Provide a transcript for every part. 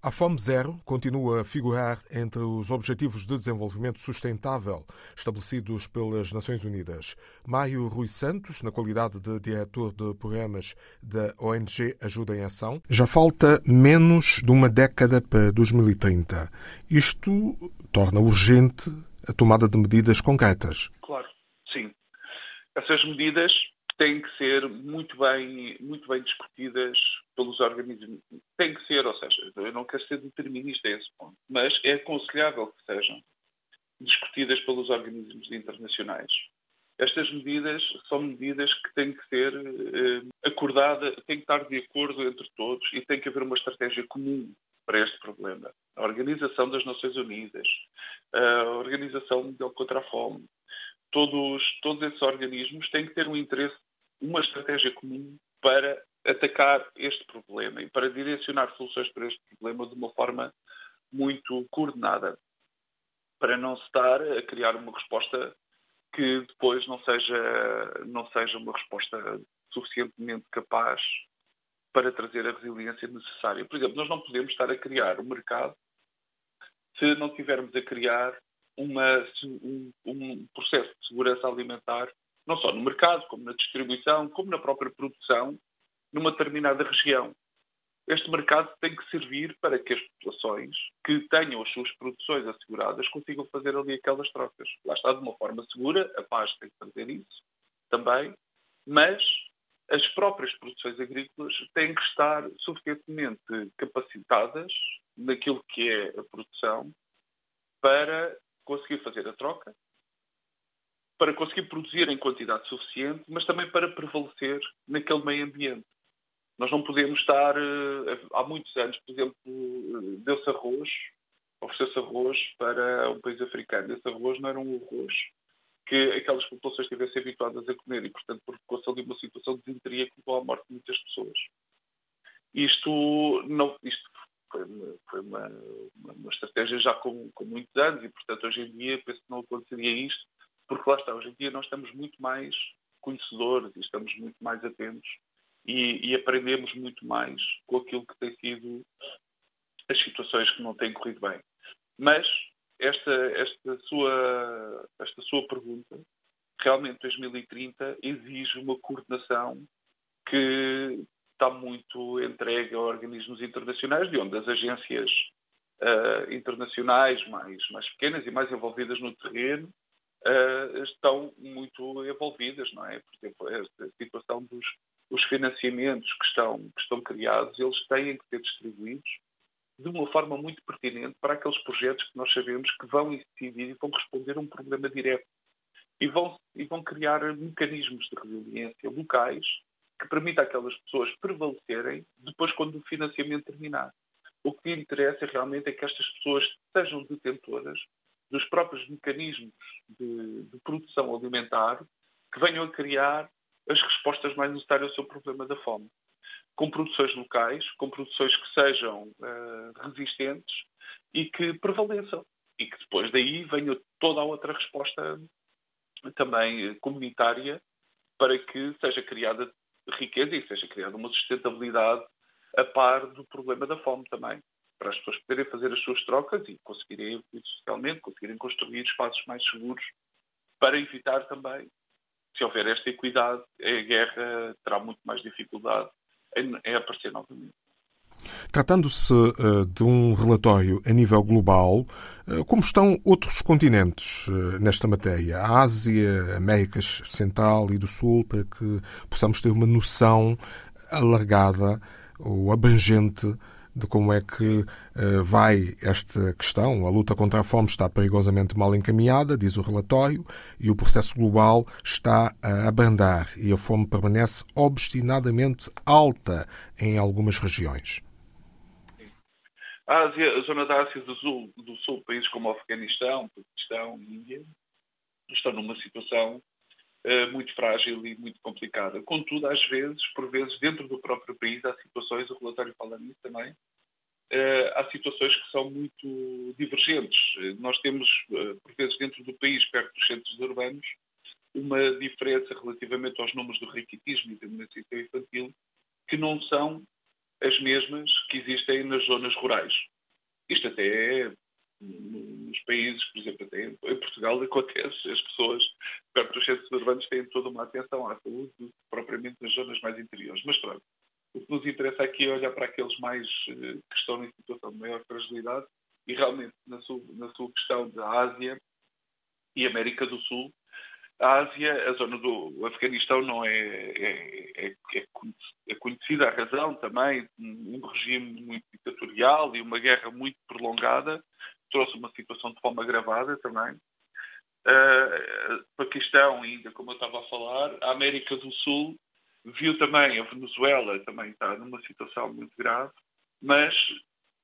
A Fome Zero continua a figurar entre os Objetivos de Desenvolvimento Sustentável estabelecidos pelas Nações Unidas. Mário Rui Santos, na qualidade de diretor de programas da ONG Ajuda em Ação, já falta menos de uma década para 2030. Isto torna urgente a tomada de medidas concretas. Claro, sim. Essas medidas têm que ser muito bem, muito bem discutidas pelos organismos. Tem que ser, ou seja, eu não quero ser determinista a esse ponto, mas é aconselhável que sejam discutidas pelos organismos internacionais. Estas medidas são medidas que têm que ser eh, acordadas, têm que estar de acordo entre todos e tem que haver uma estratégia comum para este problema. A Organização das Nações Unidas, a Organização Mundial contra a Fome, todos, todos esses organismos têm que ter um interesse, uma estratégia comum para atacar este problema e para direcionar soluções para este problema de uma forma muito coordenada, para não se estar a criar uma resposta que depois não seja, não seja uma resposta suficientemente capaz para trazer a resiliência necessária. Por exemplo, nós não podemos estar a criar um mercado se não tivermos a criar uma, um, um processo de segurança alimentar, não só no mercado, como na distribuição, como na própria produção, numa determinada região. Este mercado tem que servir para que as populações que tenham as suas produções asseguradas consigam fazer ali aquelas trocas. Lá está de uma forma segura, a paz tem que fazer isso também, mas as próprias produções agrícolas têm que estar suficientemente capacitadas naquilo que é a produção para conseguir fazer a troca, para conseguir produzir em quantidade suficiente, mas também para prevalecer naquele meio ambiente. Nós não podemos estar, eh, há muitos anos, por exemplo, deu-se arroz, ofereceu-se arroz para um país africano. Esse arroz não era um arroz que aquelas populações estivessem habituadas a comer e, portanto, provocou-se ali uma situação de desinteria que levou à morte de muitas pessoas. Isto, não, isto foi, uma, foi uma, uma, uma, estratégia já com, com muitos anos e, portanto, hoje em dia penso que não aconteceria isto, porque lá está, hoje em dia nós estamos muito mais conhecedores e estamos muito mais atentos e, e aprendemos muito mais com aquilo que tem sido as situações que não têm corrido bem. Mas esta, esta, sua, esta sua pergunta, realmente 2030 exige uma coordenação que está muito entregue a organismos internacionais, de onde as agências uh, internacionais mais, mais pequenas e mais envolvidas no terreno uh, estão muito envolvidas, não é? Por exemplo, esta situação dos os financiamentos que estão, que estão criados, eles têm que ser distribuídos de uma forma muito pertinente para aqueles projetos que nós sabemos que vão incidir e vão responder a um problema direto. E vão, e vão criar mecanismos de resiliência locais que permitam àquelas pessoas prevalecerem depois quando o financiamento terminar. O que interessa realmente é que estas pessoas sejam detentoras dos próprios mecanismos de, de produção alimentar que venham a criar as respostas mais necessárias ao seu problema da fome com produções locais, com produções que sejam uh, resistentes e que prevaleçam. E que depois daí venha toda a outra resposta também comunitária para que seja criada riqueza e seja criada uma sustentabilidade a par do problema da fome também. Para as pessoas poderem fazer as suas trocas e conseguirem evoluir socialmente, conseguirem construir espaços mais seguros para evitar também, se houver esta equidade, a guerra terá muito mais dificuldade em, aparecer novamente. Tratando-se uh, de um relatório a nível global, uh, como estão outros continentes uh, nesta matéria? A Ásia, Américas Central e do Sul, para que possamos ter uma noção alargada ou abrangente de como é que uh, vai esta questão. A luta contra a fome está perigosamente mal encaminhada, diz o relatório, e o processo global está a abrandar e a fome permanece obstinadamente alta em algumas regiões. A, Ásia, a zona da Ásia do Sul, do Sul, países como o Afeganistão, Paquistão, Índia, estão numa situação muito frágil e muito complicada. Contudo, às vezes, por vezes, dentro do próprio país, há situações, o relatório fala nisso também, há situações que são muito divergentes. Nós temos, por vezes, dentro do país, perto dos centros urbanos, uma diferença relativamente aos números do riquitismo e da emancipação infantil, que não são as mesmas que existem nas zonas rurais. Isto até é nos países, por exemplo, até em Portugal acontece, as pessoas dos centros urbanos têm toda uma atenção à saúde, propriamente nas zonas mais interiores. Mas pronto, o que nos interessa aqui é olhar para aqueles mais eh, que estão em situação de maior fragilidade e realmente na sua, na sua questão da Ásia e América do Sul, a Ásia, a zona do Afeganistão não é, é, é, é conhecida a razão também, um regime muito ditatorial e uma guerra muito prolongada, trouxe uma situação de fome agravada também. Uh, Paquistão, ainda como eu estava a falar, a América do Sul viu também, a Venezuela também está numa situação muito grave, mas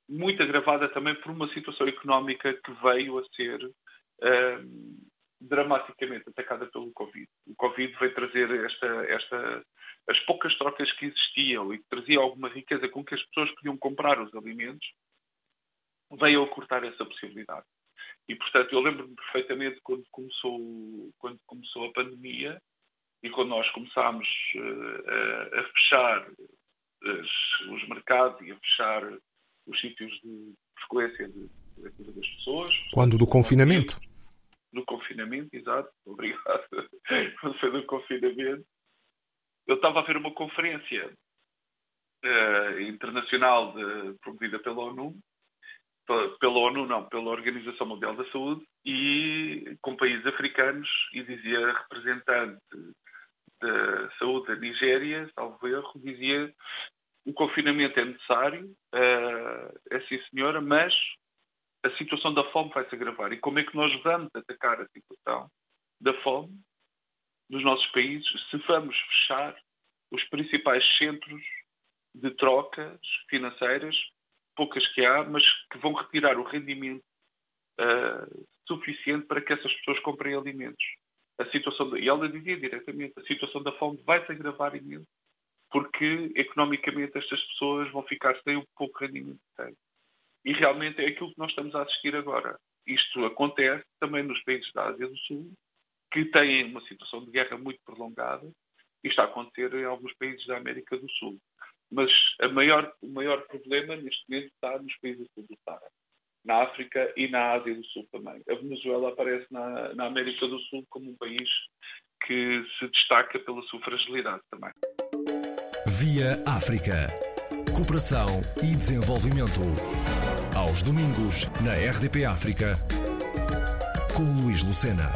muito agravada também por uma situação económica que veio a ser uh, dramaticamente atacada pelo Covid. O Covid veio trazer esta, esta, as poucas trocas que existiam e que trazia alguma riqueza com que as pessoas podiam comprar os alimentos, veio a cortar essa possibilidade. E, portanto, eu lembro-me perfeitamente quando começou, quando começou a pandemia e quando nós começámos uh, a, a, fechar as, os mercados e a fechar os sítios de frequência de, de, das pessoas. Quando do confinamento? no confinamento, exato, obrigado. Quando foi no confinamento, eu estava a ver uma conferência uh, internacional de, promovida pela ONU, pela ONU não, pela Organização Mundial da Saúde, e com países africanos, e dizia representante da saúde da Nigéria, salvo erro, dizia o confinamento é necessário, uh, é sim senhora, mas a situação da fome vai se agravar. E como é que nós vamos atacar a situação da fome dos nossos países se vamos fechar os principais centros de trocas financeiras, poucas que há, mas que vão retirar o rendimento uh, suficiente para que essas pessoas comprem alimentos. A situação de, e ela dizia diretamente, a situação da fome vai se agravar imenso, porque economicamente estas pessoas vão ficar sem o pouco rendimento que têm. E realmente é aquilo que nós estamos a assistir agora. Isto acontece também nos países da Ásia do Sul, que têm uma situação de guerra muito prolongada, e está a acontecer em alguns países da América do Sul. Mas maior, o maior problema neste momento está nos países do Sahara, na África e na Ásia do Sul também. A Venezuela aparece na, na América do Sul como um país que se destaca pela sua fragilidade também. Via África. Cooperação e desenvolvimento aos domingos na RDP África, com Luís Lucena.